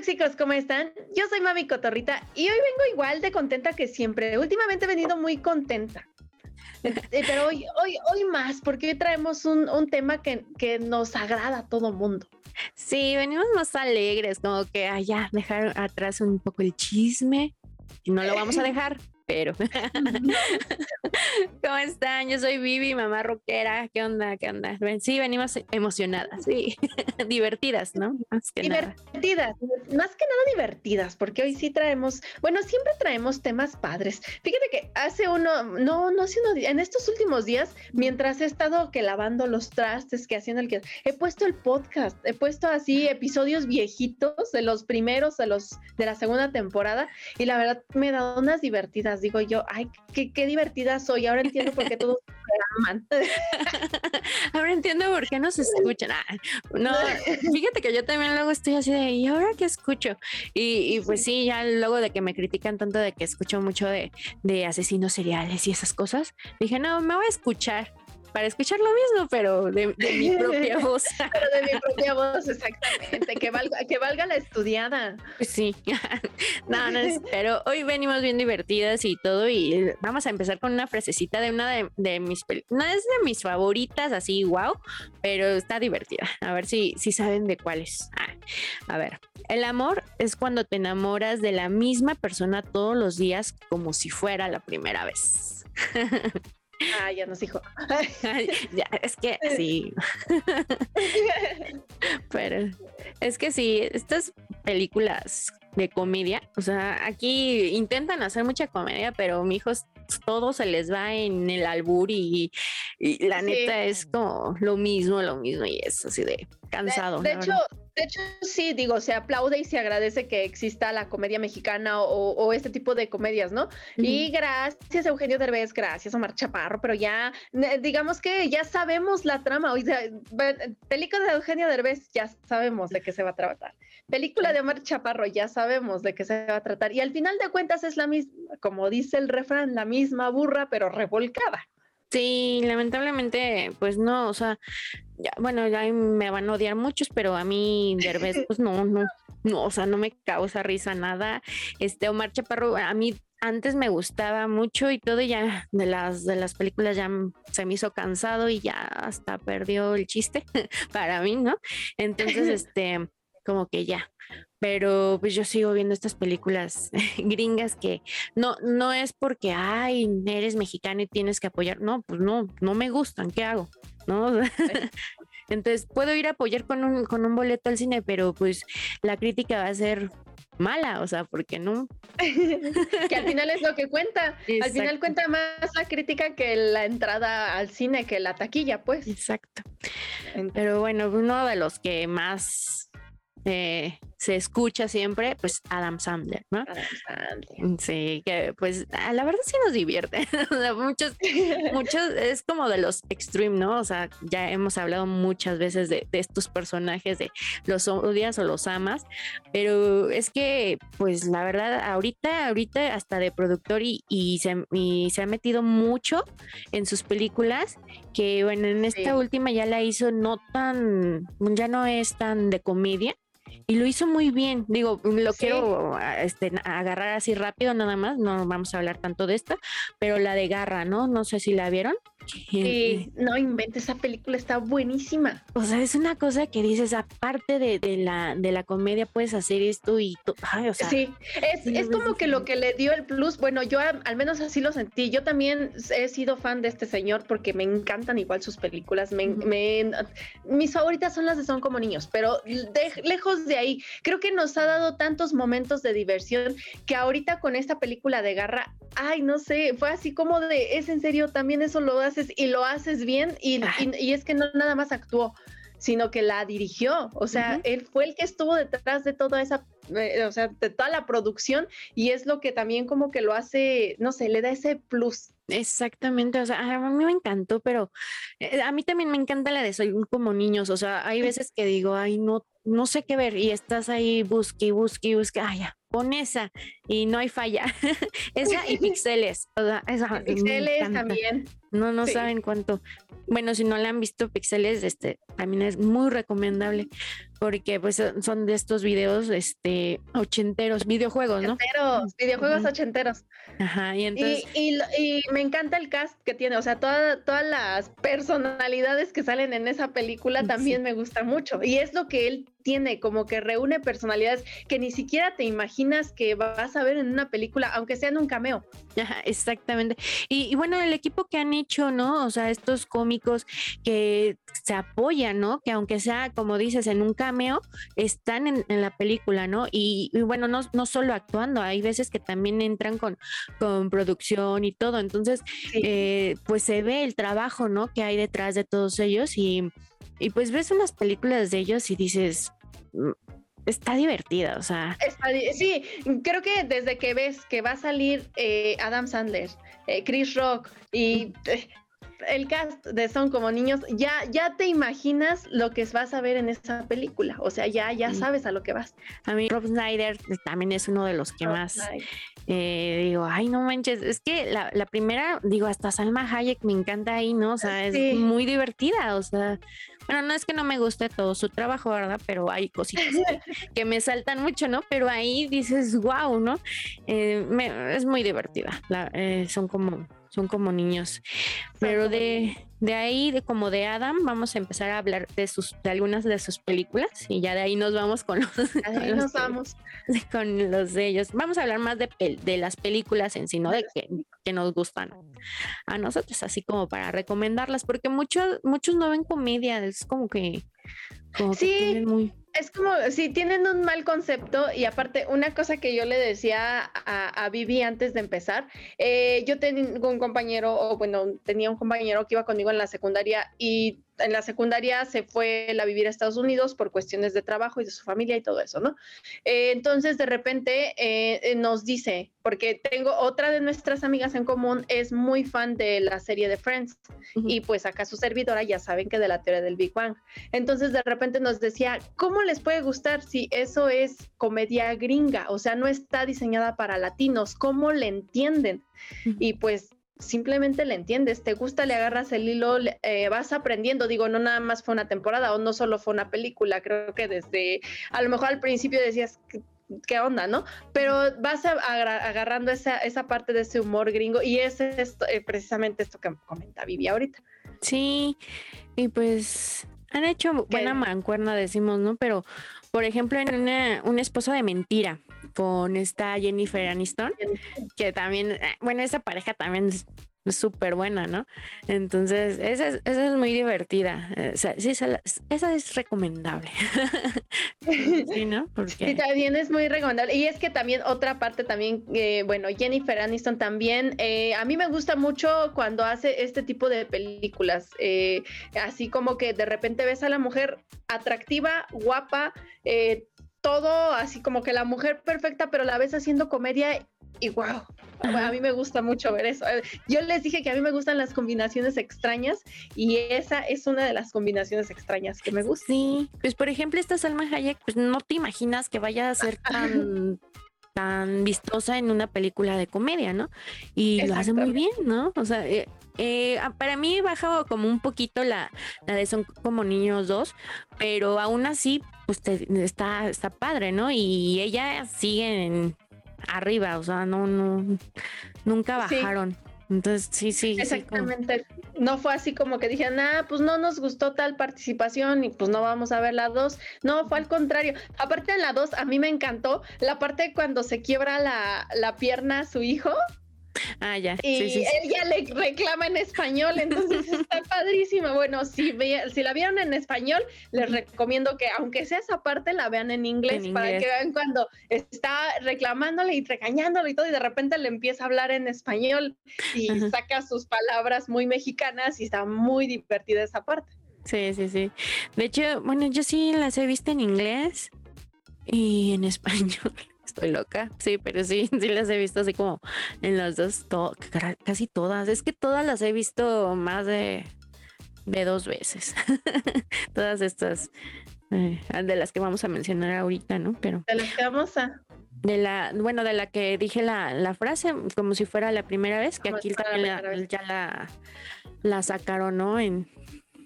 tóxicos, ¿cómo están? Yo soy Mami Cotorrita y hoy vengo igual de contenta que siempre. Últimamente he venido muy contenta. Eh, pero hoy, hoy, hoy más, porque hoy traemos un, tema que, que, nos agrada a todo mundo. Sí, venimos más alegres, como que allá dejar atrás un poco el chisme y no lo vamos a dejar pero. ¿Cómo están? Yo soy Vivi, mamá rockera. ¿Qué onda? ¿Qué onda? Sí, venimos emocionadas, sí, divertidas, ¿no? Más que divertidas, más que nada divertidas, porque hoy sí traemos, bueno, siempre traemos temas padres. Fíjate que hace uno, no, no hace uno, en estos últimos días, mientras he estado que lavando los trastes, que haciendo el que, he puesto el podcast, he puesto así episodios viejitos de los primeros, de los, de la segunda temporada, y la verdad me he dado unas divertidas digo yo, ay, qué, qué divertida soy, ahora entiendo por qué todos me aman. ahora entiendo por qué no se escuchan. Ah, no, fíjate que yo también luego estoy así de, ¿y ahora qué escucho? Y, y, pues sí, ya luego de que me critican tanto de que escucho mucho de, de asesinos seriales y esas cosas, dije, no, me voy a escuchar para escuchar lo mismo, pero de, mi propia voz. pero de mi propia voz, exactamente, que valga, que valga la estudiada. Sí, no, no, pero hoy venimos bien divertidas y todo, y vamos a empezar con una frasecita de una de, mis no es de mis favoritas, así wow, pero está divertida. A ver si, si saben de cuál es. Ah, a ver, el amor es cuando te enamoras de la misma persona todos los días como si fuera la primera vez. Ah, ya nos dijo. ya, es que sí. Pero es que sí, estas películas de comedia, o sea, aquí intentan hacer mucha comedia, pero mi hijos todo se les va en el albur y, la neta es como lo mismo, lo mismo y es así de cansado. De, hecho, de hecho, sí, digo, se aplaude y se agradece que exista la comedia mexicana o, este tipo de comedias, ¿no? Y gracias Eugenio Derbez, gracias Omar Chaparro, pero ya, digamos que ya sabemos la trama. O sea, película de Eugenio Derbez, ya sabemos de qué se va a tratar. Película de Omar Chaparro, ya sabemos de qué se va a tratar. Y al final de cuentas es la misma, como dice el refrán, la misma burra, pero revolcada. Sí, lamentablemente, pues no, o sea, ya, bueno, ya me van a odiar muchos, pero a mí Derbez, pues no, no, no, o sea, no me causa risa nada. Este Omar Chaparro, a mí antes me gustaba mucho y todo ya de las de las películas ya se me hizo cansado y ya hasta perdió el chiste para mí, ¿no? Entonces, este, como que ya, pero pues yo sigo viendo estas películas gringas que no, no es porque, ay, eres mexicano y tienes que apoyar, no, pues no, no me gustan, ¿qué hago? ¿No? Entonces puedo ir a apoyar con un, con un boleto al cine, pero pues la crítica va a ser mala, o sea, porque no. que al final es lo que cuenta. Al final cuenta más la crítica que la entrada al cine, que la taquilla, pues. Exacto. Pero bueno, uno de los que más eh, se escucha siempre, pues Adam Sandler, ¿no? Adam Sandler. Sí, que pues a la verdad sí nos divierte. muchos, muchos, es como de los extreme, ¿no? O sea, ya hemos hablado muchas veces de, estos personajes, de los odias o los amas, pero es que, pues la verdad, ahorita, ahorita hasta de productor y, y, se, se ha metido mucho en sus películas, que bueno, en esta última ya la hizo no tan, ya no es tan de comedia y lo hizo muy bien. Digo, lo quiero este, agarrar así rápido nada más, no vamos a hablar tanto de esta, pero la de Garra, ¿no? No sé si la vieron. Sí, no inventes, esa película está buenísima. O sea, es una cosa que dices, aparte de, la, de la comedia, puedes hacer esto y o sea, Sí, es, como que lo que le dio el plus. Bueno, yo al menos así lo sentí. Yo también he sido fan de este señor porque me encantan igual sus películas. Me, mis favoritas son las de Son como niños, pero lejos de ahí, creo que nos ha dado tantos momentos de diversión que ahorita con esta película de Garra, ay, no sé, fue así como de, es en serio, también eso lo haces y lo haces bien y, y, es que no nada más actuó sino que la dirigió, o sea, él fue el que estuvo detrás de toda esa, eh, o sea, de toda la producción y es lo que también como que lo hace, no sé, le da ese plus. Exactamente, o sea, a mí me encantó, pero eh, a mí también me encanta la de Soy como niños, o sea, hay veces que digo, ay, no, no sé qué ver y estás ahí busque, busque, busque, ay, ya, pon esa y no hay falla. esa y pixeles, o sea, esa. Pixeles también. No, no saben cuánto. Bueno, si no la han visto, pixeles, este también es muy recomendable. Porque pues son de estos videos este ochenteros, videojuegos, ¿no? Ochenteros, videojuegos ochenteros. Ajá, y entonces... Y, y, me encanta el cast que tiene, o sea, toda, todas las personalidades que salen en esa película también me gusta mucho. Y es lo que él tiene, como que reúne personalidades que ni siquiera te imaginas que vas a ver en una película, aunque sea en un cameo. exactamente. Y, bueno, el equipo que han hecho, ¿no? O sea, estos cómicos que se apoyan, ¿no? Que aunque sea, como dices, en un cameo, están en, la película, ¿no? Y, bueno, no, no solo actuando, hay veces que también entran con, con producción y todo. Entonces, eh, pues se ve el trabajo, ¿no? Que hay detrás de todos ellos y y pues ves unas películas de ellos y dices, mm, está divertida, o sea. sí, creo que desde que ves que va a salir eh, Adam Sandler, eh, Chris Rock y eh, el cast de Son como niños, ya, ya te imaginas lo que vas a ver en esa película. O sea, ya, ya sabes a lo que vas. A mí Rob Snyder también es uno de los que más eh, digo, ay, no manches, es que la, la, primera, digo, hasta Salma Hayek me encanta ahí, ¿no? O sea, es muy divertida, o sea, bueno, no es que no me guste todo su trabajo, ¿verdad? Pero hay cositas que, me saltan mucho, ¿no? Pero ahí dices, wow, ¿no? Eh, es muy divertida, eh, son como son como niños. Pero de, de ahí, de como de Adam, vamos a empezar a hablar de sus, de algunas de sus películas y ya de ahí nos vamos con los, ahí nos vamos. con los de ellos. Vamos a hablar más de, de las películas en sí, no de que, que, nos gustan a nosotros, así como para recomendarlas, porque muchos, muchos no ven comedia, es como que, como sí. muy es como si tienen un mal concepto y aparte una cosa que yo le decía a, a Vivi antes de empezar, eh, yo tengo un compañero, o bueno, tenía un compañero que iba conmigo en la secundaria y en la secundaria se fue a vivir a Estados Unidos por cuestiones de trabajo y de su familia y todo eso, ¿no? Eh, entonces de repente eh, nos dice, porque tengo otra de nuestras amigas en común, es muy fan de la serie de Friends y pues acá su servidora ya saben que de la teoría del Big Bang. Entonces de repente nos decía, ¿cómo les puede gustar si eso es comedia gringa? O sea, no está diseñada para latinos, ¿cómo le entienden? Y pues simplemente le entiendes, te gusta, le agarras el hilo, eh, vas aprendiendo, digo, no nada más fue una temporada o no solo fue una película, creo que desde, a lo mejor al principio decías, ¿qué, onda, no? Pero vas agarrando esa, esa parte de ese humor gringo y es esto, eh, precisamente esto que comenta Vivi ahorita. Sí, y pues han hecho buena mancuerna, decimos, ¿no? Pero, por ejemplo, en una, una esposa de mentira, con esta Jennifer Aniston, que también, eh, bueno, esa pareja también es súper buena, ¿no? Entonces, esa es, esa es muy divertida. Eh, esa, es recomendable. sí, ¿no? Sí, también es muy recomendable. Y es que también otra parte también, eh, bueno, Jennifer Aniston también, a mí me gusta mucho cuando hace este tipo de películas, así como que de repente ves a la mujer atractiva, guapa, todo así como que la mujer perfecta, pero la ves haciendo comedia y wow, a mí me gusta mucho ver eso. Yo les dije que a mí me gustan las combinaciones extrañas y esa es una de las combinaciones extrañas que me gusta. Sí, pues por ejemplo esta Salma Hayek, pues no te imaginas que vaya a ser tan tan vistosa en una película de comedia, ¿no? Y lo hace muy bien, ¿no? O sea, eh, eh, para mí baja como un poquito la, la de Son como niños dos, pero aún así, pues está, está padre, ¿no? Y ella sigue arriba, o sea, no, no, nunca bajaron. Entonces, sí, sí. Exactamente. No fue así como que dijeron, ah, pues no nos gustó tal participación y pues no vamos a ver la dos. No, fue al contrario. Aparte de la dos, a mí me encantó la parte cuando se quiebra la, la pierna a su hijo. Ah, ya. Y él ya le reclama en español, entonces está padrísima. Bueno, si, si la vieron en español, les recomiendo que, aunque sea esa parte, la vean en inglés, para que vean cuando está reclamándole y regañándole y todo, y de repente le empieza a hablar en español y saca sus palabras muy mexicanas y está muy divertida esa parte. Sí, sí, sí. De hecho, bueno, yo sí las he visto en inglés y en español estoy loca. Sí, pero sí, sí las he visto así como en las dos, casi todas. Es que todas las he visto más de, de dos veces. todas estas, eh, de las que vamos a mencionar ahorita, ¿no? Pero. De las que vamos a. De la, bueno, de la que dije la, la frase, como si fuera la primera vez, que aquí también ya la, la sacaron, ¿no? En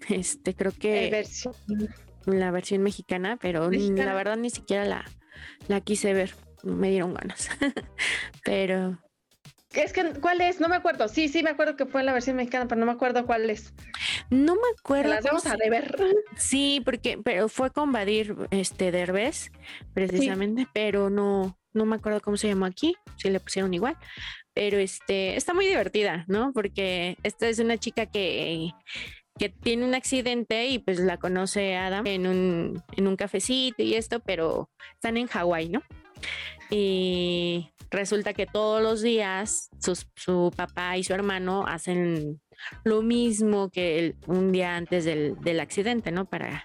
este, creo que. versión la versión mexicana, pero la verdad ni siquiera la, la quise ver. Me dieron ganas. pero. Es que, ¿cuál es? No me acuerdo. Sí, sí, me acuerdo que fue la versión mexicana, pero no me acuerdo cuál es. No me acuerdo. Las vamos a deber. Sí, porque, pero fue con Badir este Derbez, precisamente, pero no, no me acuerdo cómo se llamó aquí, si le pusieron igual. Pero este, está muy divertida, ¿no? Porque esta es una chica que que tiene un accidente y pues la conoce Adam en un, en un cafecito y esto, pero están en Hawái, ¿no? Y resulta que todos los días su papá y su hermano hacen lo mismo que un día antes del, del accidente, ¿no? Para,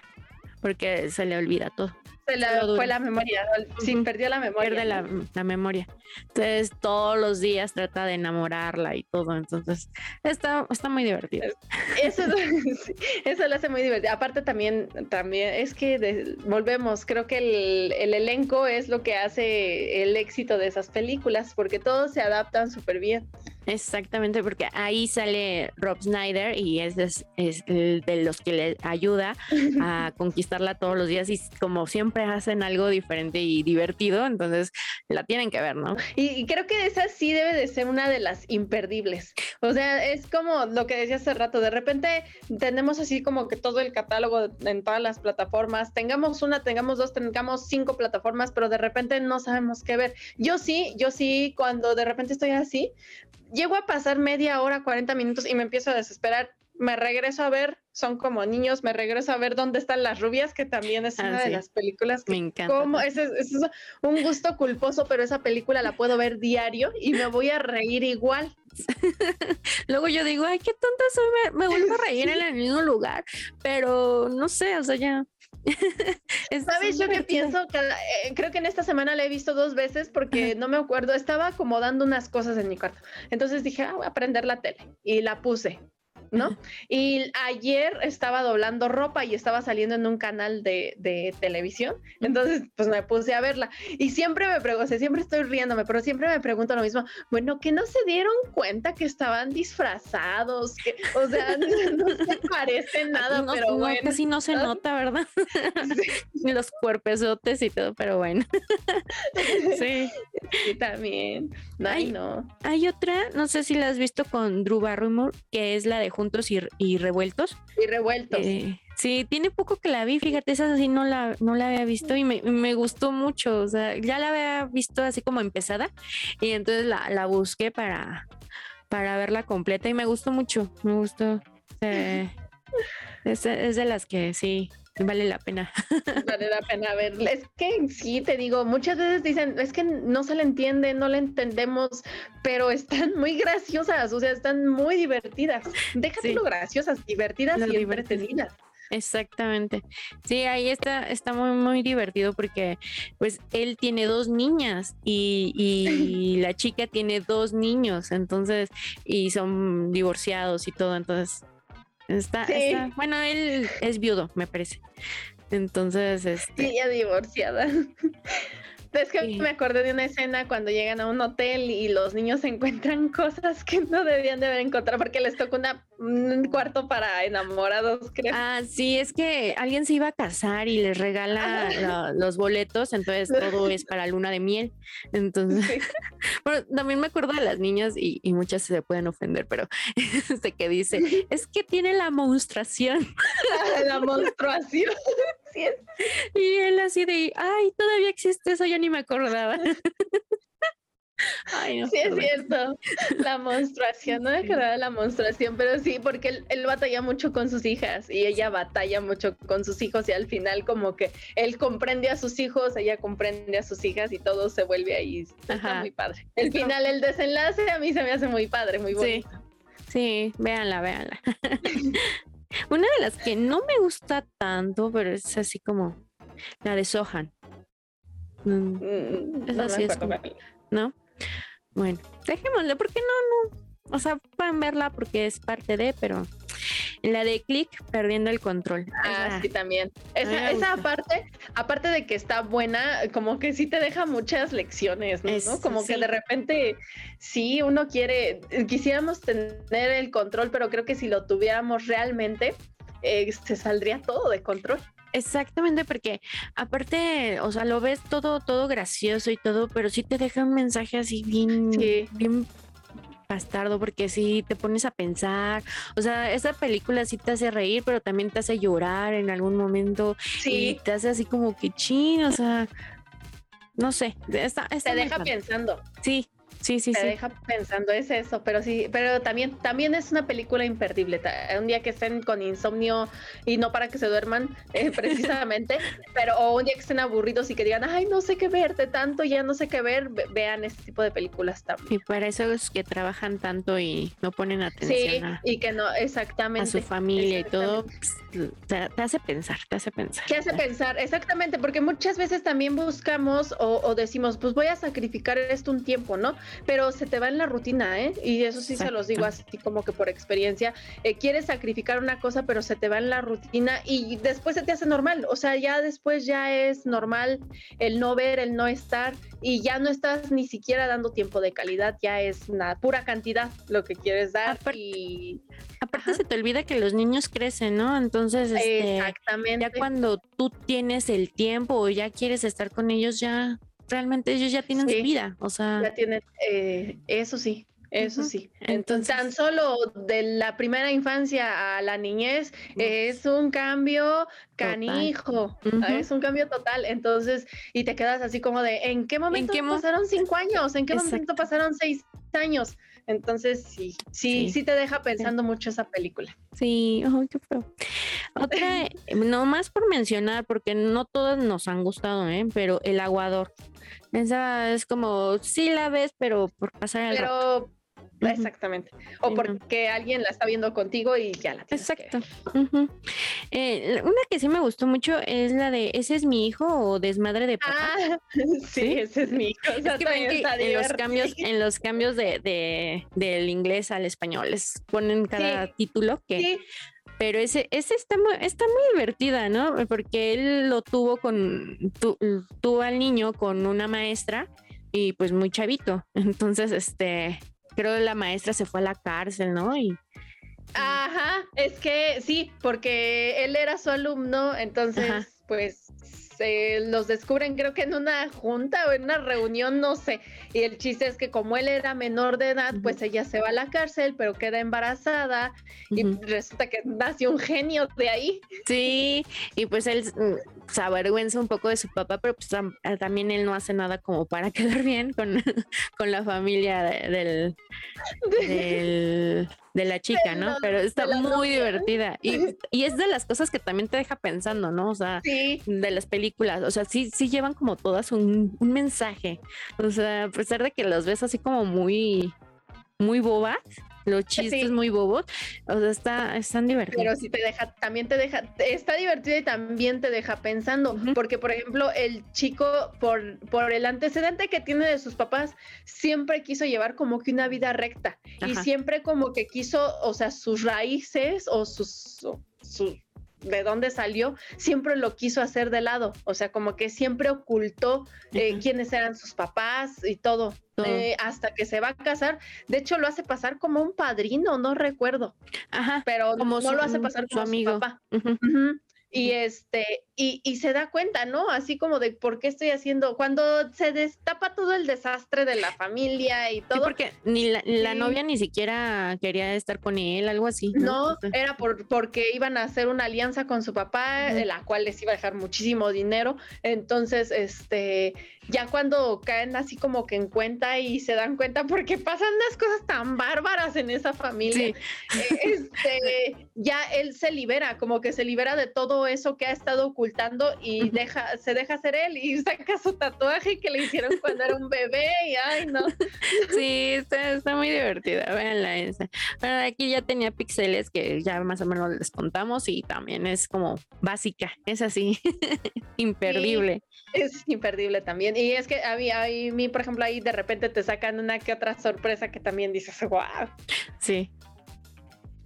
porque se le olvida todo fue la memoria, sí, perdió la memoria. Pierde la, memoria. Entonces todos los días trata de enamorarla y todo. Entonces está, está muy divertido. Eso, eso lo hace muy divertido. Aparte también, también es que volvemos, creo que el, el, elenco es lo que hace el éxito de esas películas, porque todos se adaptan súper bien. Exactamente, porque ahí sale Rob Snyder y es, es, el de los que le ayuda a conquistarla todos los días y como siempre hacen algo diferente y divertido, entonces la tienen que ver, ¿no? Y, creo que esa sí debe de ser una de las imperdibles. O sea, es como lo que decía hace rato, de repente tenemos así como que todo el catálogo en todas las plataformas, tengamos una, tengamos dos, tengamos cinco plataformas, pero de repente no sabemos qué ver. Yo sí, yo sí, cuando de repente estoy así, llego a pasar media hora, 40 minutos y me empiezo a desesperar. Me regreso a ver, son como niños, me regreso a ver dónde están las rubias, que también es una ah, de las películas que me encanta. Como, es, es, un gusto culposo, pero esa película la puedo ver diario y me voy a reír igual. Luego yo digo, ay, qué tonta soy, me, vuelvo a reír en el mismo lugar, pero no sé, o sea, ya ¿Sabes yo qué pienso? Eh, creo que en esta semana la he visto dos veces porque no me acuerdo, estaba acomodando unas cosas en mi cuarto. Entonces dije, ah, voy a prender la tele y la puse. ¿No? Y ayer estaba doblando ropa y estaba saliendo en un canal de, de televisión, entonces pues me puse a verla y siempre me pregunto, siempre estoy riéndome, pero siempre me pregunto lo mismo, bueno, que no se dieron cuenta que estaban disfrazados, que, o sea, no, se parece nada, pero bueno. Casi no se nota, ¿verdad? Los cuerpesotes y todo, pero bueno. sí. sí. también. Ay, no. Hay otra, no sé si la has visto con Drew Barrymore, que es la de Juntos y, Revueltos. Y Revueltos. Eh, sí, tiene poco que la vi, fíjate, esa así no la, no la había visto y me, gustó mucho, o sea, ya la había visto así como empezada y entonces la, busqué para, para verla completa y me gustó mucho, me gustó. es, es de las que sí, vale la pena. Vale la pena verla. Es que sí, te digo, muchas veces dicen, es que no se le entiende, no le entendemos, pero están muy graciosas, o sea, están muy divertidas. Déjate lo graciosas, divertidas y entretenidas. Exactamente. Sí, ahí está, está muy, muy divertido porque pues él tiene dos niñas y, y la chica tiene dos niños, entonces, y son divorciados y todo, entonces Está, bueno, él es viudo, me parece. Entonces, este... Sí, ya divorciada. Es que me acordé de una escena cuando llegan a un hotel y los niños encuentran cosas que no debían de haber encontrado porque les tocó un cuarto para enamorados, creo. Ah, sí, es que alguien se iba a casar y les regala los boletos, entonces todo es para luna de miel. Entonces, bueno, también me acuerdo de las niñas y, muchas se pueden ofender, pero este que dice, es que tiene la monstruación. la monstruación. Y él así de, ay, todavía existe eso, ya ni me acordaba. Ay, sí, es cierto. La monstruación, no me acordaba de la monstruación, pero sí, porque él, batalla mucho con sus hijas y ella batalla mucho con sus hijos y al final como que él comprende a sus hijos, ella comprende a sus hijas y todo se vuelve ahí. Está muy padre. El final, el desenlace a mí se me hace muy padre, muy bonito. Sí, sí véanla, véanla. Una de las que no me gusta tanto, pero es así como la de Sohan. Mm, mm, es así, es ¿no? Bueno, dejémosle, porque no, no. O sea, pueden verla porque es parte de, pero la de Click perdiendo el control. Ah, sí, también. Esa, esa parte, aparte de que está buena, como que sí te deja muchas lecciones, ¿no? como que de repente, sí, uno quiere, quisiéramos tener el control, pero creo que si lo tuviéramos realmente, eh, se saldría todo de control. Exactamente, porque aparte, o sea, lo ves todo, todo gracioso y todo, pero sí te deja un mensaje así bien, bien bastardo, porque sí te pones a pensar, o sea, esa película sí te hace reír, pero también te hace llorar en algún momento sí. y te hace así como que chin, o sea, no sé, está, te deja pensando. Sí, Sí, sí, te sí. deja pensando, es eso, pero sí, pero también, también es una película imperdible. Un día que estén con insomnio y no para que se duerman, eh, precisamente, pero o un día que estén aburridos y que digan, ay, no sé qué ver, de tanto ya no sé qué ver, vean este tipo de películas también. Y para eso es que trabajan tanto y no ponen atención sí, y que no, exactamente. A su familia y todo, pues, te, hace pensar, te hace pensar. Te hace pensar, exactamente, porque muchas veces también buscamos o, o decimos, pues voy a sacrificar esto un tiempo, ¿no? Pero se te va en la rutina, ¿eh? Y eso sí se los digo así como que por experiencia. Eh, quieres sacrificar una cosa, pero se te va en la rutina y después se te hace normal. O sea, ya después ya es normal el no ver, el no estar y ya no estás ni siquiera dando tiempo de calidad, ya es una pura cantidad lo que quieres dar. y aparte se te olvida que los niños crecen, ¿no? Entonces, este, Exactamente. ya cuando tú tienes el tiempo o ya quieres estar con ellos, ya realmente ellos ya tienen su vida, o sea. Ya tienen, eh, eso sí, eso sí. Entonces, tan solo de la primera infancia a la niñez es un cambio canijo, es un cambio total. Entonces, y te quedas así como de, ¿en qué momento pasaron cinco años? ¿En qué momento pasaron seis años? Entonces, sí, sí, sí, te deja pensando mucho esa película. Sí, ay, qué feo. Otra, no más por mencionar, porque no todas nos han gustado, ¿eh? pero El Aguador. Esa es como, sí la ves, pero por pasar el Pero, exactamente. O porque alguien la está viendo contigo y ya la tienes Exacto. Eh, una que sí me gustó mucho es la de ¿Ese es mi hijo o Desmadre de papá? Ah, sí, ese es mi hijo. en los cambios, en los cambios de, del inglés al español les ponen cada título que pero ese, ese está muy, está muy divertida, ¿no? Porque él lo tuvo con, tuvo al niño con una maestra y pues muy chavito. Entonces, este, creo la maestra se fue a la cárcel, ¿no? Y, Ajá, es que sí, porque él era su alumno, entonces, pues los descubren creo que en una junta o en una reunión, no sé. Y el chiste es que como él era menor de edad, pues ella se va a la cárcel, pero queda embarazada y resulta que nació un genio de ahí. Sí, y pues él mm, se avergüenza un poco de su papá, pero pues eh, también él no hace nada como para quedar bien con, con la familia del, del de la chica, ¿no? Pero está muy divertida. Y, y, es de las cosas que también te deja pensando, ¿no? O sea, de las películas. O sea, sí, sí llevan como todas un, un mensaje. O sea, a pesar de que los ves así como muy, muy bobas, los chistes muy bobos, o sea, está, están divertidos. Pero sí te deja, también te deja, está divertido y también te deja pensando, porque por ejemplo, el chico, por, por el antecedente que tiene de sus papás, siempre quiso llevar como que una vida recta y siempre como que quiso, o sea, sus raíces o sus, sus de dónde salió, siempre lo quiso hacer de lado, o sea, como que siempre ocultó eh, quiénes eran sus papás y todo, eh, hasta que se va a casar. De hecho, lo hace pasar como un padrino, no recuerdo. Ajá. Pero como no lo hace pasar como su amigo. Su papá. Y este, y, y, se da cuenta, ¿no? Así como de por qué estoy haciendo, cuando se destapa todo el desastre de la familia y todo. Sí, porque ni la, novia ni siquiera quería estar con él, algo así. No, era por, porque iban a hacer una alianza con su papá, de la cual les iba a dejar muchísimo dinero. Entonces, este, ya cuando caen así como que en cuenta y se dan cuenta porque pasan unas cosas tan bárbaras en esa familia, eh, este, ya él se libera, como que se libera de todo eso que ha estado ocultando y deja, se deja ser él y saca su tatuaje que le hicieron cuando era un bebé y ay no. Sí, está, muy divertida, véanla esa. Bueno, aquí ya tenía pixeles que ya más o menos les contamos y también es como básica, es así, imperdible. es imperdible también. Y es que a mí, a mí, por ejemplo, ahí de repente te sacan una que otra sorpresa que también dices, wow. Sí.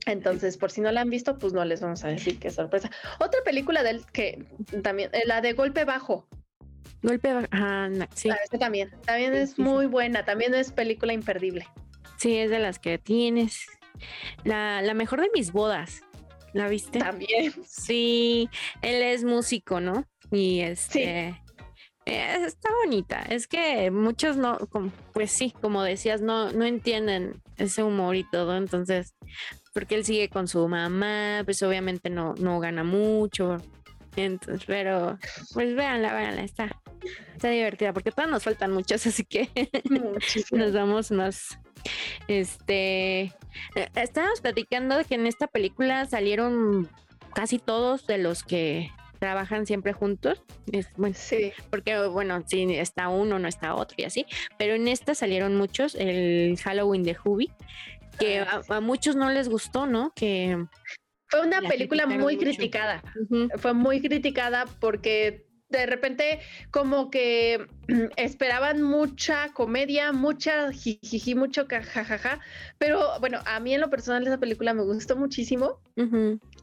Entonces, por si no la han visto, pues no les vamos a decir qué sorpresa. Otra película del que también, eh, la de Golpe Bajo. Golpe Bajo, ah, sí. Ah, también, también es muy buena, también es película imperdible. Sí, es de las que tienes. La, la mejor de mis bodas. ¿La viste? También. Sí, él es músico, ¿no? Y este... Eh, está bonita. Es que muchos no, pues sí, como decías, no, no entienden ese humor y todo. Entonces, porque él sigue con su mamá, pues obviamente no, no gana mucho. Entonces, pero pues véanla, véanla, está, está divertida, porque todavía nos faltan muchos, así que nos damos más. Este, eh, estábamos platicando de que en esta película salieron casi todos de los que trabajan siempre juntos. bueno, sí. Porque, bueno, si está uno, no está otro y así. Pero en esta salieron muchos. El Halloween de Hubi, que ah, a, muchos no les gustó, ¿no? Que. Fue una película muy criticada. Fue muy criticada porque de repente como que esperaban mucha comedia, mucha jijiji, mucho jajaja, pero bueno, a mí en lo personal esa película me gustó muchísimo.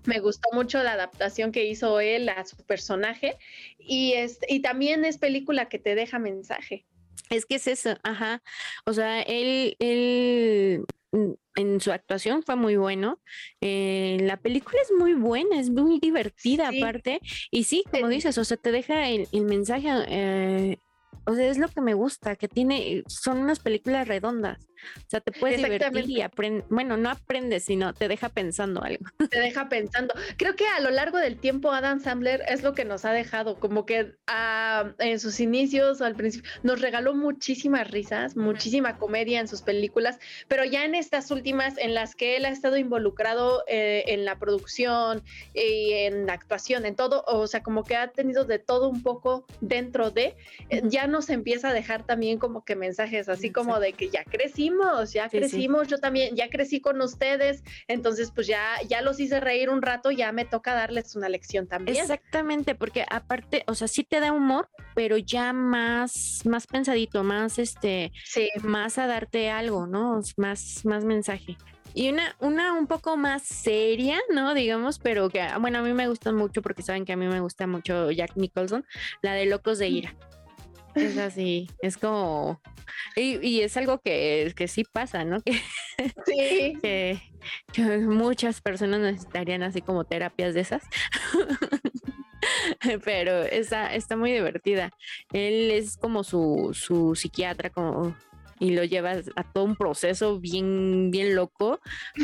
Me gustó mucho la adaptación que hizo él a su personaje y, es, y también es película que te deja mensaje. Es que es eso, ajá. O sea, él, él Mm, en su actuación fue muy bueno. Eh, la película es muy buena, es muy divertida aparte. Y sí, como dices, o sea, te deja el, mensaje eh, o sea, es lo que me gusta, que tiene, son unas películas redondas. O sea, te puedes divertir y bueno, no aprendes, sino te deja pensando algo. Te deja pensando. Creo que a lo largo del tiempo Adam Sandler es lo que nos ha dejado, como que ah, en sus inicios, al principio, nos regaló muchísimas risas, muchísima comedia en sus películas, pero ya en estas últimas en las que él ha estado involucrado eh, en la producción y en la actuación, en todo, o sea, como que ha tenido de todo un poco dentro de, eh, ya nos empieza a dejar también como que mensajes así como de que ya crecimos, ya crecimos, yo también ya crecí con ustedes, entonces pues ya ya los hice reír un rato, ya me toca darles una lección también. Exactamente, porque aparte, o sea, sí te da humor, pero ya más más pensadito, más este, más a darte algo, ¿no? Más más mensaje. Y una, una un poco más seria, ¿no? Digamos, pero que, bueno, a mí me gusta mucho porque saben que a mí me gusta mucho Jack Nicholson, la de Locos de Ira. Es así, es como, y, es algo que, que, sí pasa, ¿no? Que, sí. que, muchas personas necesitarían así como terapias de esas. Pero está, está muy divertida. Él es como su, su psiquiatra, como, y lo lleva a todo un proceso bien, bien loco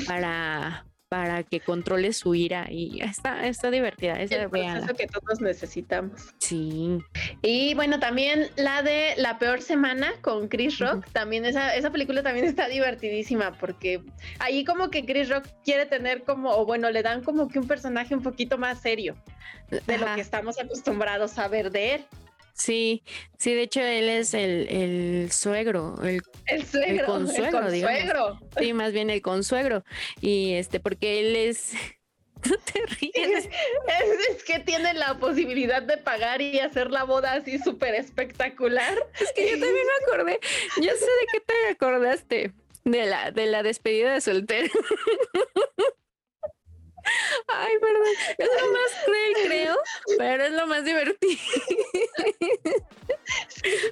para, para que controle su ira y está, está divertida. Es el proceso que todos necesitamos. Sí. Y bueno, también la de La Peor Semana con Chris Rock, también esa, esa película también está divertidísima porque ahí como que Chris Rock quiere tener como, o bueno, le dan como que un personaje un poquito más serio de lo que estamos acostumbrados a ver de él. Sí, sí, de hecho él es el, suegro, el, el suegro, consuegro, Sí, más bien el consuegro. Y este, porque él es No te ríes. Es, que tiene la posibilidad de pagar y hacer la boda así súper espectacular. Es que yo también me acordé. Yo sé de qué te acordaste. De la, de la despedida de soltero. Ay, perdón. Es lo más cruel, creo, pero es lo más divertido.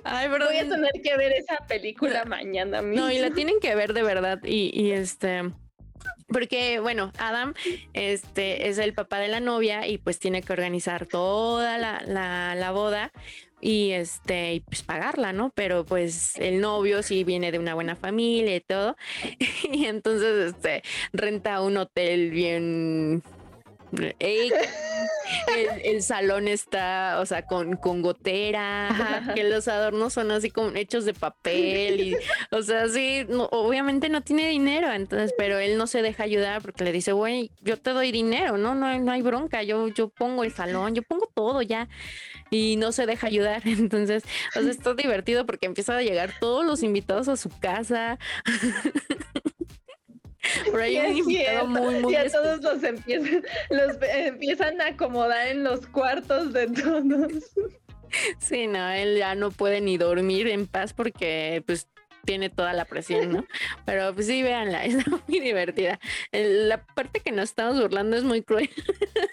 Ay, perdón. Voy a tener que ver esa película mañana mismo. No, y la tienen que ver de verdad. Y, y este. Porque, bueno, Adam este, es el papá de la novia y pues tiene que organizar toda la, la, la boda y este pues pagarla, ¿no? Pero pues el novio sí viene de una buena familia y todo. Y entonces este renta un hotel bien el, salón está, o sea, con, con gotera, que los adornos son así como hechos de papel y, o sea, sí, obviamente no tiene dinero, entonces, pero él no se deja ayudar porque le dice, güey, yo te doy dinero, no, no, no hay bronca, yo, yo pongo el salón, yo pongo todo ya y no se deja ayudar, entonces, o sea, está divertido porque empiezan a llegar todos los invitados a su casa. Por ahí un invitado muy, muy Ya todos los empiezan, los empiezan a acomodar en los cuartos de todos. Sí, no, él ya no puede ni dormir en paz porque pues tiene toda la presión, ¿no? Pero pues sí, véanla, es muy divertida. La parte que nos estamos burlando es muy cruel,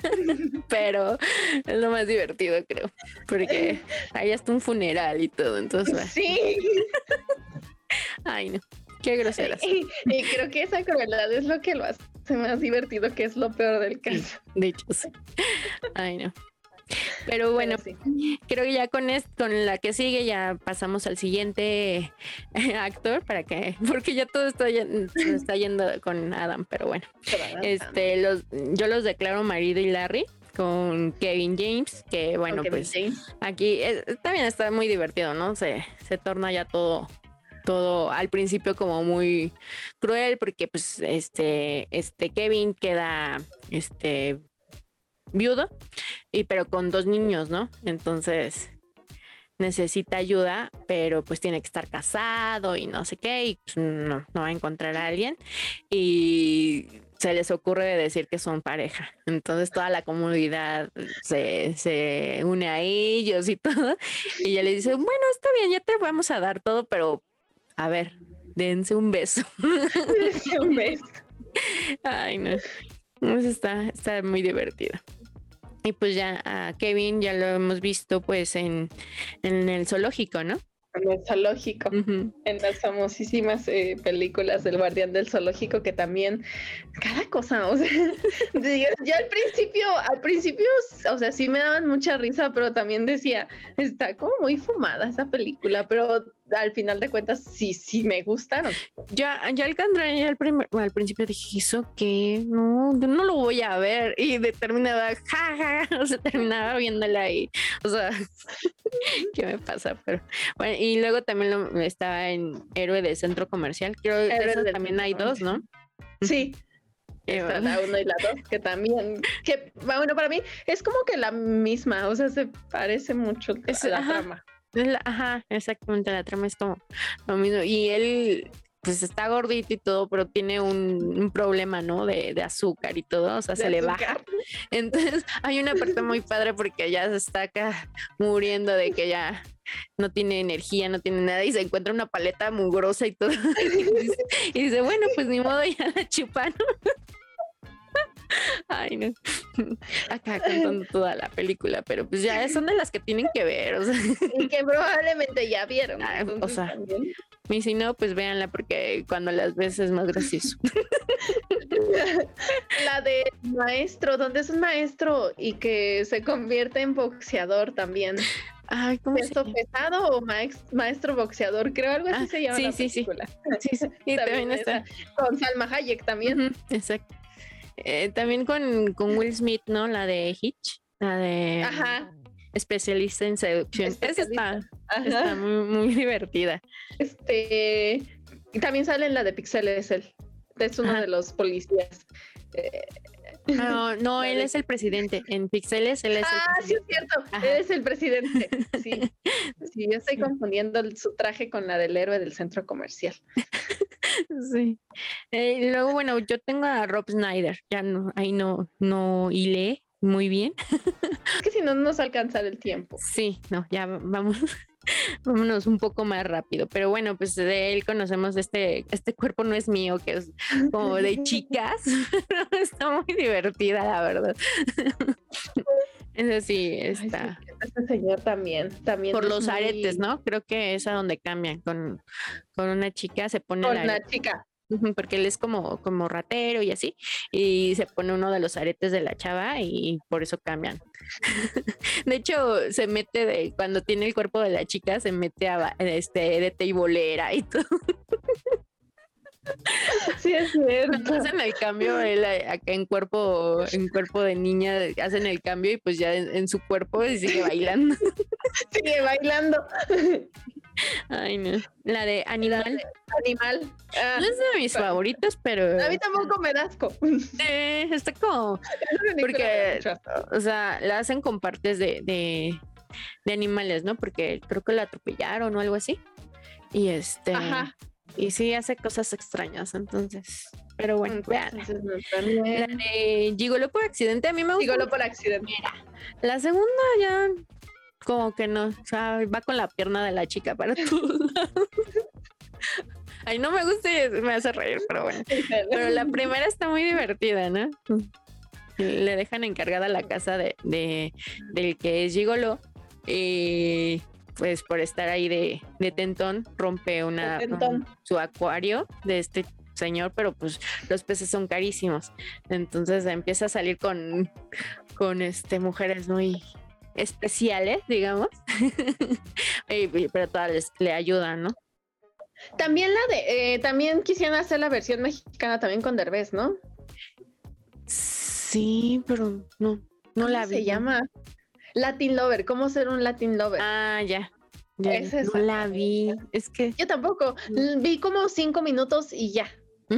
pero es lo más divertido, creo, porque hay hasta un funeral y todo, entonces. Sí. Ay, no. Qué groseras. Y, creo que esa crueldad es lo que lo hace más divertido, que es lo peor del caso. De hecho, sí. Ay, no. Pero bueno, creo que ya con, con la que sigue ya pasamos al siguiente actor para que, porque ya todo está, está yendo con Adam, pero bueno. Este, los, yo los declaro marido y Larry con Kevin James, que bueno, pues aquí también está muy divertido, ¿no? Se, se torna ya todo todo al principio como muy cruel porque pues este este Kevin queda este viudo y pero con dos niños, ¿no? Entonces necesita ayuda, pero pues tiene que estar casado y no sé qué, y pues, no, no va a encontrar a alguien. Y se les ocurre decir que son pareja. Entonces toda la comunidad se, se une a ellos y todo. Y ella le dice, bueno, está bien, ya te vamos a dar todo, pero a ver, dense un beso. Dense un beso. Ay, no. Pues está, está muy divertido. Y pues ya a Kevin ya lo hemos visto pues en, en el zoológico, ¿no? En el zoológico, en las famosísimas eh, películas del guardián del zoológico que también cada cosa, o sea, ya al principio, al principio, o sea, sí me daban mucha risa, pero también decía, está como muy fumada esa película, pero al final de cuentas sí, sí me gustaron. Ya, ya alcanzé al, primer, al principio dije, ¿eso que No, no lo voy a ver. Y determinaba, jaja, o sea, terminaba viéndola ahí. O sea, ¿qué me pasa? Pero bueno, y luego también lo, estaba en Héroe de Centro Comercial. Creo que también hay dos, ¿no? Sí. Está la uno y la dos, que también, que bueno, para mí es como que la misma, o sea, se parece mucho a la trama. Ajá, exactamente, la trama es como lo mismo. Y él, pues está gordito y todo, pero tiene un, problema, ¿no? De, azúcar y todo, o sea, se le baja. Entonces, hay una parte muy padre porque ya se está acá muriendo de que ya no tiene energía, no tiene nada y se encuentra una paleta mugrosa y todo. y, dice, bueno, pues ni modo, ya la chupan. Ay, no. Acá contando toda la película, pero pues ya son de las que tienen que ver, o sea. Y que probablemente ya vieron. Ah, o sea, y si no, pues véanla porque cuando las ves es más gracioso. La de maestro, donde es un maestro y que se convierte en boxeador también. Ay, ¿cómo ¿Peso pesado o maestro, boxeador? Creo algo así ah, se llama sí, la sí, película. Sí, sí. Y también, está. Con Salma Hayek también. exacto. Eh, también con, con, Will Smith, ¿no? La de Hitch, la de especialista en seducción. Esa está, está muy, muy, divertida. Este, y también sale en la de Pixeles, él. Es uno de los policías. Eh, no, no, él es el presidente. En Pixeles, él es ah, el presidente. sí, es cierto. Él es el presidente. Sí. sí, yo estoy confundiendo su traje con la del héroe del centro comercial. Sí. Eh, luego, bueno, yo tengo a Rob Snyder. Ya no, ahí no, no hilé muy bien. Es que si no nos alcanzar el tiempo. Sí, no, ya vamos. Vámonos un poco más rápido, pero bueno, pues de él conocemos este, este cuerpo no es mío, que es como de chicas, está muy divertida, la verdad. Eso sí, está. este señor también, también. Por los aretes, ¿no? Creo que es a donde cambian. Con, con una chica se pone. Con una chica. Porque él es como, como ratero y así. Y se pone uno de los aretes de la chava y por eso cambian. de hecho, se mete de, cuando tiene el cuerpo de la chica, se mete a este de teibolera y todo. Sí, es cierto. hacen el cambio, él eh, acá en cuerpo, en cuerpo de niña, hacen el cambio y pues ya en, su cuerpo sigue bailando. Sigue bailando. Ay, no. La de Animal. animal. Ah, no es de mis favoritas, pero. A mí tampoco me da asco. Sí, está como. Porque, o sea, la hacen con partes de, de, de, animales, ¿no? Porque creo que la atropellaron o algo así. Y este. Ajá. Y sí hace cosas extrañas, entonces. Pero bueno, mm, vean. La de Gigolo por accidente, a mí me gusta. Gigolo por accidente. la segunda ya como que no, o sea, va con la pierna de la chica para todos lados. Ay, no me gusta y me hace reír, pero bueno. Pero la primera está muy divertida, ¿no? Le dejan encargada la casa de, de del que es Gigolo y pues por estar ahí de, de tentón rompe una su acuario de este señor, pero pues los peces son carísimos. Entonces empieza a salir con, con este, mujeres muy especiales, digamos, pero todas le ayudan, ¿no? También la de, eh, también quisieran hacer la versión mexicana también con Derbez, ¿no? Sí, pero no, no la vi. Se llama Latin Lover, ¿cómo ser un Latin Lover? Ah, ya. ya no la vi. Es que. Yo tampoco. Vi como cinco minutos y ya.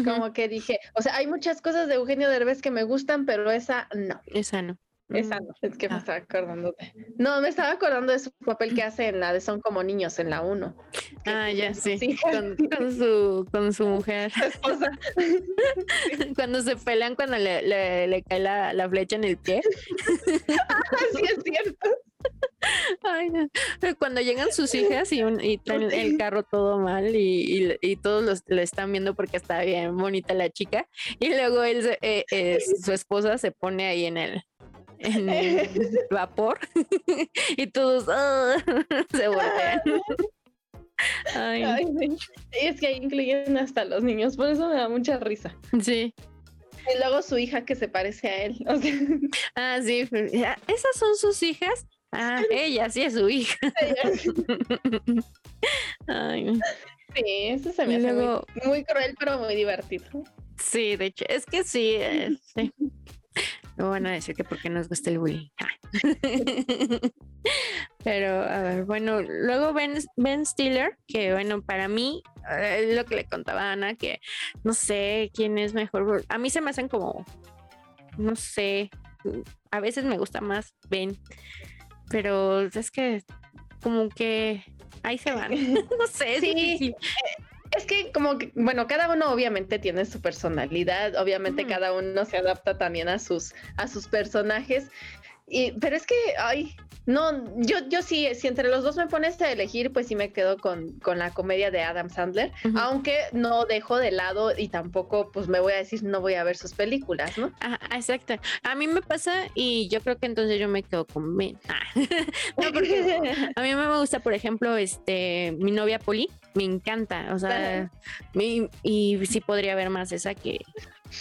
Como que dije, o sea, hay muchas cosas de Eugenio Derbez que me gustan, pero esa no. Esa no. Esa no, es que me ah. estaba acordando de... No, me estaba acordando de su papel que hace en la de Son como niños, en la 1. Ah, ya, sí. Con, su, con su mujer. esposa. cuando se pelean, cuando le, le, cae la, la, flecha en el pie. ah, sí, es cierto. Ay, no. Cuando llegan sus hijas y, y traen el carro todo mal y, y, todos los, le están viendo porque está bien bonita la chica y luego él, eh, eh, su esposa se pone ahí en el, en vapor y todos ah, se voltean. Ay. es que ahí incluyen hasta los niños, por eso me da mucha risa. Sí. Y luego su hija que se parece a él. Ah, sí. Esas son sus hijas. Ah, ella sí es su hija. Ay. Sí, eso se me hace muy, cruel, pero muy divertido. Sí, de hecho, es que sí, eh, sí. No van a decir que porque nos gusta el bullying. Pero, a ver, bueno, luego Ben, ben Stiller, que bueno, para mí, eh, lo que le contaba a Ana, que no sé quién es mejor. A mí se me hacen como, no sé, a veces me gusta más Ben, pero es que como que ahí se van. no sé, sí. Es que como que, bueno, cada uno obviamente tiene su personalidad, obviamente cada uno se adapta también a sus, a sus personajes. Y, pero es que, ay, no, yo, yo sí, si entre los dos me pones a elegir, pues sí me quedo con, con la comedia de Adam Sandler, aunque no dejo de lado y tampoco, pues me voy a decir, no voy a ver sus películas, ¿no? Ajá, exacto. A mí me pasa y yo creo que entonces yo me quedo con Ben. Ah. a mí me gusta, por ejemplo, este, mi novia Poli, me encanta, o sea, y sí podría ver más esa que,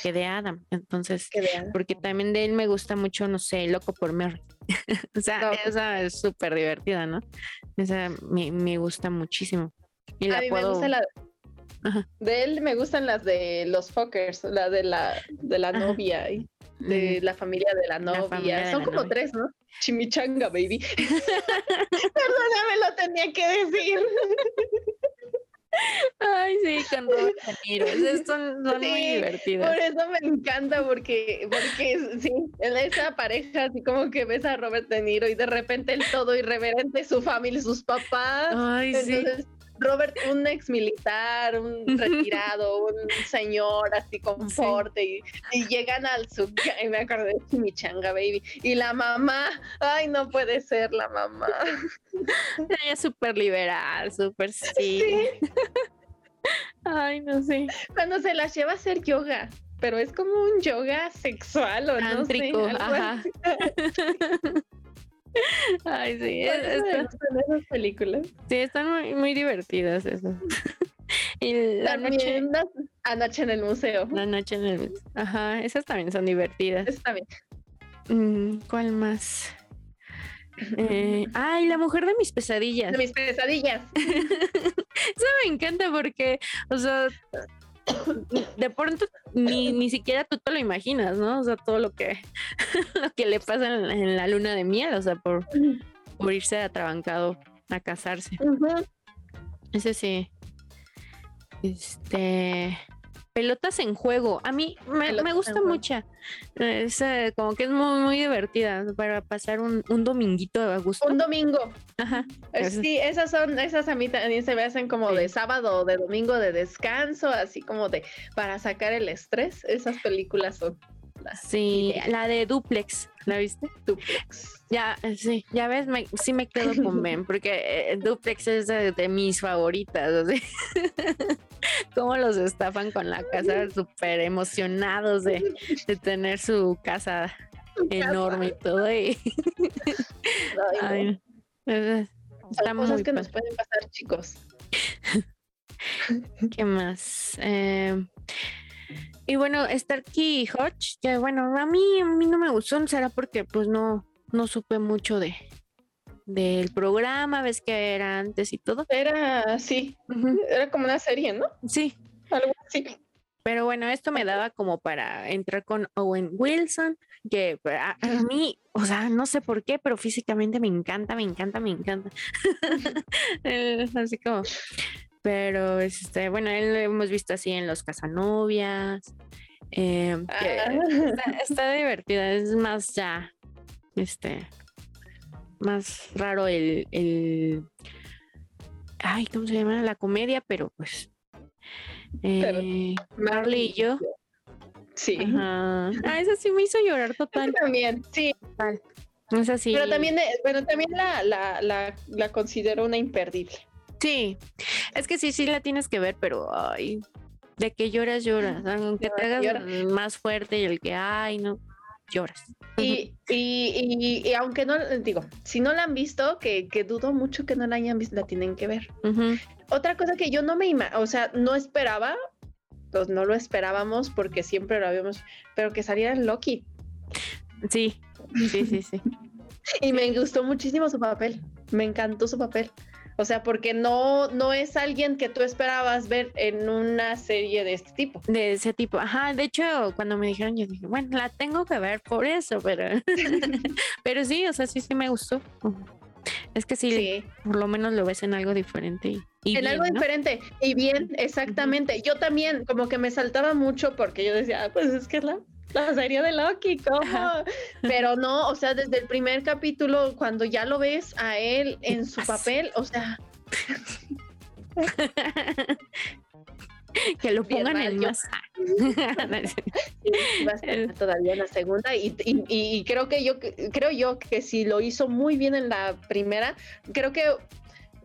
que de Adam. Entonces, porque también de él me gusta mucho, no sé, Loco por Mary. o sea, esa es súper divertida, ¿no? Esa me, gusta muchísimo. Y la puedo... De él me gustan las de los fuckers, la de la, de la novia y de la familia de la novia. Son como tres, ¿no? Chimichanga, baby. Perdóname, lo tenía que decir. Ay, sí, con Robert De Niro. Son, son muy divertidas. Por eso me encanta, porque, porque sí, en esa pareja, así como que ves a Robert De Niro y de repente el todo irreverente, su familia, sus papás. Ay, Entonces, sí. Robert, un ex militar, un retirado, un señor así con y, llegan al sub, y me acordé de mi changa baby, y la mamá, ay, no puede ser la mamá. Ella es súper liberal, súper sí. ay, no sé. Cuando se las lleva a hacer yoga, pero es como un yoga sexual o no sé. Ajá. Ay, sí. esas películas. Sí, están muy, muy divertidas esas. Y la noche... En el museo. La noche en el. Ajá, esas también son divertidas. Esas también. Mm, ¿Cuál más? Eh, ay, la mujer de mis pesadillas. De mis pesadillas. Eso me encanta porque, o sea, de pronto ni, ni siquiera tú te lo imaginas, ¿no? O sea, todo lo que, lo que le pasa en, la luna de miel, o sea, por, por irse atrabancado a casarse. Ese sí. Este. Pelotas en juego. A mí me, gusta mucho. Es eh, como que es muy, muy divertida para pasar un, un dominguito a gusto. Un domingo. Ajá. Sí, esas son, esas a mí también se me hacen como de sábado o de domingo de descanso, así como de para sacar el estrés. Esas películas son. Sí, la de Duplex, ¿la viste? Duplex. Ya, sí, ya ves, sí me quedo con Ben, porque eh, Duplex es de, mis favoritas. Cómo los estafan con la casa, súper emocionados de, tener su casa enorme y todo. Y... Ay, cosas que nos pueden pasar, chicos. ¿Qué más? Eh, Y bueno, Starkey y Hodge, que bueno, a mí, a mí no me gustó, será porque pues no, no supe mucho de del programa, ves que era antes y todo. Era así, era como una serie, ¿no? Sí. Algo así. Pero bueno, esto me daba como para entrar con Owen Wilson, que a, mí, o sea, no sé por qué, pero físicamente me encanta, me encanta, me encanta. así como, pero este, bueno, él lo hemos visto así en Los Casanovias. Em, ah. está, divertida, es más ya, este, más raro el, el, ay, ¿cómo se llama? La comedia, pero pues eh, Marley y yo. Sí. Ah, esa sí me hizo llorar total. También, sí. Es así. Pero también, eh, bueno, también la, la, la, la, considero una imperdible. Sí, es que sí, sí la tienes que ver, pero ay, de que lloras, lloras. Aunque te hagas más fuerte y el que, ay, no, lloras. Y, y, y, aunque no, digo, si no la han visto, que, que dudo mucho que no la hayan visto, la tienen que ver. Otra cosa que yo no me o sea, no esperaba, pues no lo esperábamos porque siempre lo habíamos, pero que saliera Loki. Sí, sí, sí, sí. y me gustó muchísimo su papel, me encantó su papel. O sea, porque no, no es alguien que tú esperabas ver en una serie de este tipo. De ese tipo. Ajá, de hecho, cuando me dijeron, yo dije, bueno, la tengo que ver por eso, pero, pero sí, o sea, sí, sí me gustó. Es que sí, por lo menos lo ves en algo diferente. Y, en algo diferente y bien, exactamente. Yo también como que me saltaba mucho porque yo decía, ah, pues es que es la, la serie de Loki, ¿cómo? Pero no, o sea, desde el primer capítulo, cuando ya lo ves a él en su papel, o sea... que lo pongan en más. va a ser todavía la segunda y, y, creo que yo creo yo que si lo hizo muy bien en la primera, creo que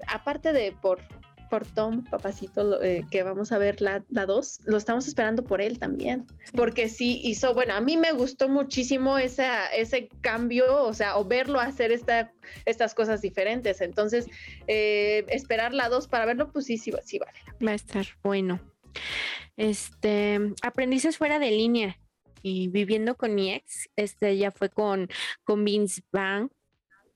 aparte de por por Tom, papacito, eh, que vamos a ver la, la dos, lo estamos esperando por él también, porque sí hizo, bueno, a mí me gustó muchísimo esa, ese cambio, o sea, o verlo hacer esta, estas cosas diferentes, entonces, eh, esperar la dos para verlo, pues sí, sí, sí vale. Va a estar bueno. Este, aprendices fuera de línea y viviendo con mi ex, este ya fue con, con Vince Vaughn,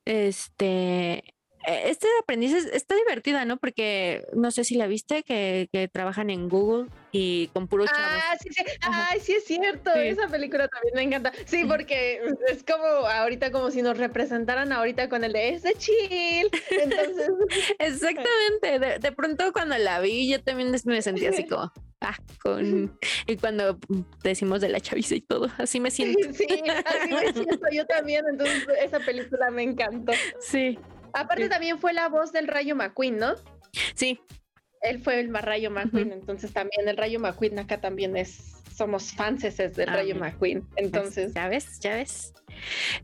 este, este de aprendices está divertida, ¿no? Porque no sé si la viste, que, que trabajan en Google y con puro chavos. Ah, sí, sí. Ay, sí es cierto. Esa película también me encanta. Sí, porque es como ahorita como si nos representaran ahorita con el de es de chill. Entonces. Exactamente. De, de, pronto cuando la vi, yo también me sentí así como. Ah, con y cuando decimos de la chaviza y todo, así me siento. Sí, así me siento yo también, entonces esa película me encantó. Sí, Aparte también fue la voz del Rayo McQueen, ¿no? Sí. Él fue el Rayo McQueen, entonces también el Rayo McQueen acá también es, somos fans del ah, Rayo McQueen, entonces. Ya ves, ya ves.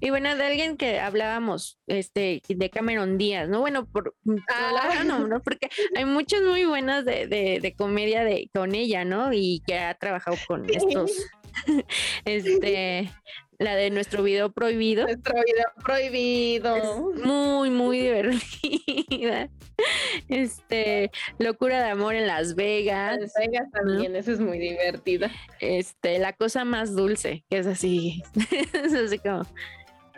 Y bueno, de alguien que hablábamos, este, de Cameron Díaz, ¿no? Bueno, por, ah. no, Porque hay muchas muy buenas de, de, comedia de, con ella, ¿no? Y que ha trabajado con estos, este, la de nuestro video prohibido. Nuestro video prohibido. muy, muy divertida. Este, Locura de amor en Las Vegas. Las Vegas también, esa es muy divertida. Este, la cosa más dulce, que es así, es así como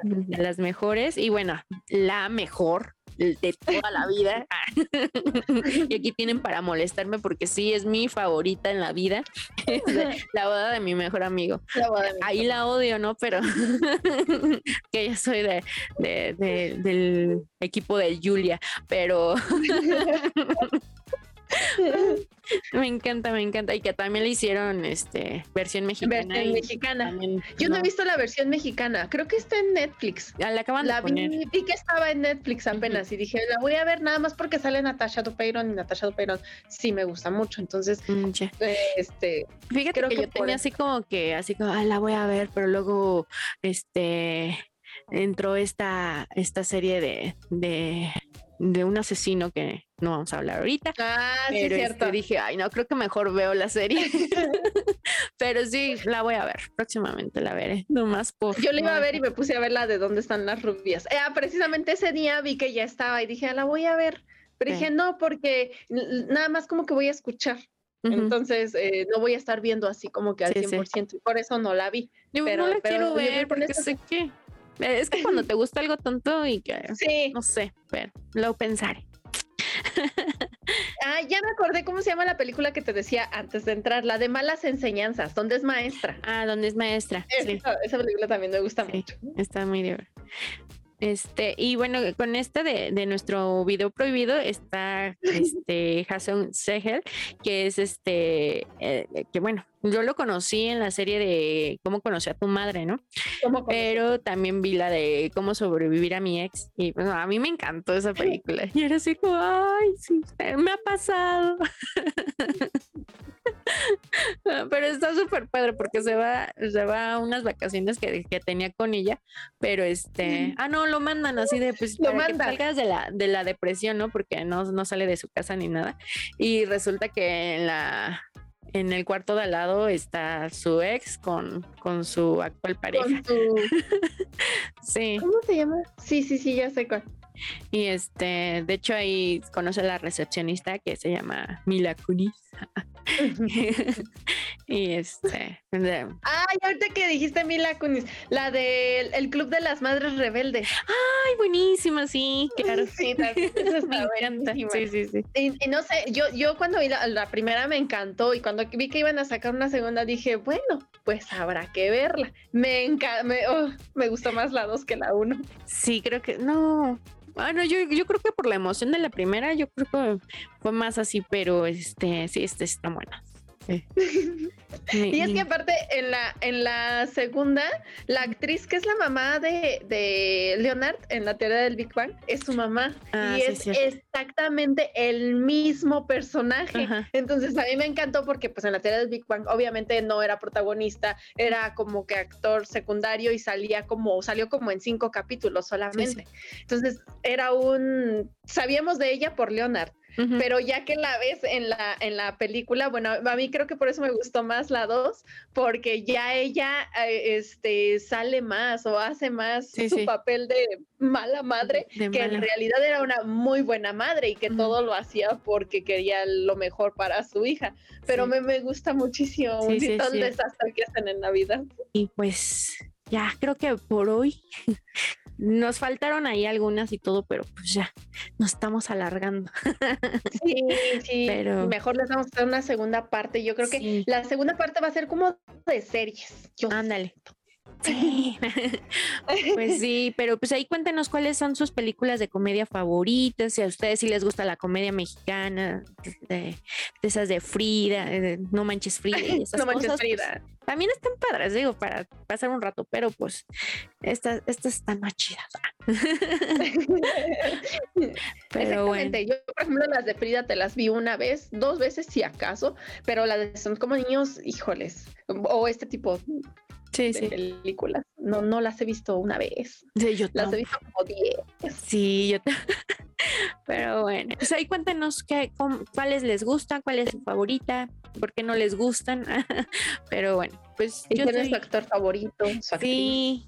de las mejores. Y bueno, la mejor de toda la vida. y aquí tienen para molestarme porque sí, es mi favorita en la vida. la boda de mi mejor amigo. Ahí la odio, ¿no? Pero que yo soy de, del equipo de Julia, pero me encanta, me encanta. Y que también le hicieron este versión mexicana. Versión mexicana. Yo no. he visto la versión mexicana. Creo que está en Netflix. Ah, la acaban de poner. Vi, que estaba en Netflix apenas y dije, la voy a ver nada más porque sale Natasha Dupeyron y Natasha Dupeyron sí me gusta mucho. Entonces, mm, este. Fíjate que, yo tenía así como que, así como, la voy a ver, pero luego, este entró esta, esta serie de, de, de un asesino que no vamos a hablar ahorita. Ah, sí, cierto. Este, dije, ay, no, creo que mejor veo la serie. pero sí, la voy a ver. Próximamente la veré. Nomás por. Yo la iba a ver y me puse a ver la de dónde están las rubias. Eh, ah, precisamente ese día vi que ya estaba y dije, ah, la voy a ver. Pero dije, no, porque nada más como que voy a escuchar. Entonces, eh, no voy a estar viendo así como que al 100%, y por eso no la vi. Pero, no la quiero ver porque sé que... Es que cuando te gusta algo tonto y que... Sí. No sé, pero lo pensaré. Ah, ya me acordé cómo se llama la película que te decía antes de entrar, la de malas enseñanzas, donde es maestra. Ah, donde es maestra. Esa, película también me gusta mucho. Está muy divertida. Este, y bueno, con esta de, de, nuestro video prohibido está este Jason Segel, que es este, eh, que bueno, yo lo conocí en la serie de Cómo conocí a tu madre, ¿no? Pero también vi la de Cómo sobrevivir a mi ex. Y bueno, a mí me encantó esa película. Y era así como, ay, sí, me ha pasado. pero está súper padre porque se va, se va a unas vacaciones que, que, tenía con ella, pero este, ah, no, lo mandan así de, pues, lo para que salgas de la, de la depresión, ¿no? Porque no, no sale de su casa ni nada. Y resulta que en la, en el cuarto de al lado está su ex con, con su actual pareja. sí. ¿Cómo se llama? Sí, sí, sí, ya sé cuál. Y este, de hecho ahí conoce a la recepcionista que se llama Mila Kunis. y este. Ay, ahorita que dijiste Mila Kunis, la del el Club de las Madres Rebeldes. Ay, buenísima, sí, claro. Sí, Sí, sí, sí. Y, no sé, yo, yo cuando vi la, primera me encantó y cuando vi que iban a sacar una segunda dije, bueno, pues habrá que verla. Me me, oh, me gustó más la dos que la uno. Sí, creo que no. Bueno, yo, yo creo que por la emoción de la primera, yo creo que fue más así, pero este, sí, este está buena. y es que aparte en la, en la segunda, la actriz que es la mamá de, de Leonard en la teoría del Big Bang es su mamá. Ah, y es exactamente el mismo personaje. Entonces a mí me encantó porque pues en la teoría del Big Bang obviamente no era protagonista, era como que actor secundario y salía como, salió como en cinco capítulos solamente. Entonces era un, sabíamos de ella por Leonard pero ya que la ves en la, en la película, bueno, a mí creo que por eso me gustó más la 2, porque ya ella eh, este, sale más o hace más su papel de mala madre, que en realidad era una muy buena madre y que todo lo hacía porque quería lo mejor para su hija. Pero me, me, gusta muchísimo un desastre que hacen en Navidad. Y pues ya creo que por hoy nos faltaron ahí algunas y todo, pero pues ya nos estamos alargando. Sí, sí. Pero mejor les vamos a hacer una segunda parte. Yo creo que la segunda parte va a ser como de series. Ándale. Sí. pues sí, pero pues ahí cuéntenos cuáles son sus películas de comedia favoritas, si a ustedes sí les gusta la comedia mexicana, de, esas de Frida, No Manches Frida no Manches pues, Frida. también están padres, digo, para pasar un rato, pero pues estas, estas están más chidas. pero bueno. Yo, por ejemplo, las de Frida te las vi una vez, dos veces si acaso, pero las de Son como niños, híjoles, o este tipo sí, de películas. No, no las he visto una vez. Sí, yo las he visto como diez. Sí, yo Pero bueno, pues ahí cuéntenos qué, cuáles les gustan, cuál es su favorita, por qué no les gustan. Pero bueno, pues yo soy... su actor favorito? sí,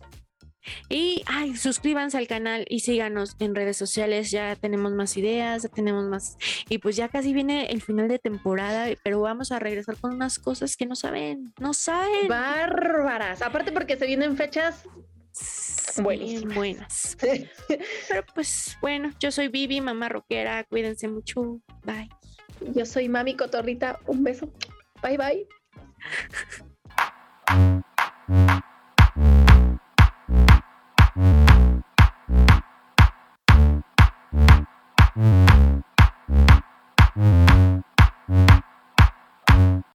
y ay, suscríbanse al canal y síganos en redes sociales. Ya tenemos más ideas, ya tenemos más. Y pues ya casi viene el final de temporada, pero vamos a regresar con unas cosas que no saben, no saben. Bárbaras. Aparte porque se vienen fechas buenísimas. buenas. pero pues bueno, yo soy Vivi, mamá rockera. Cuídense mucho. Bye. Yo soy Mami Cotorrita. Un beso. Bye bye. Thank you.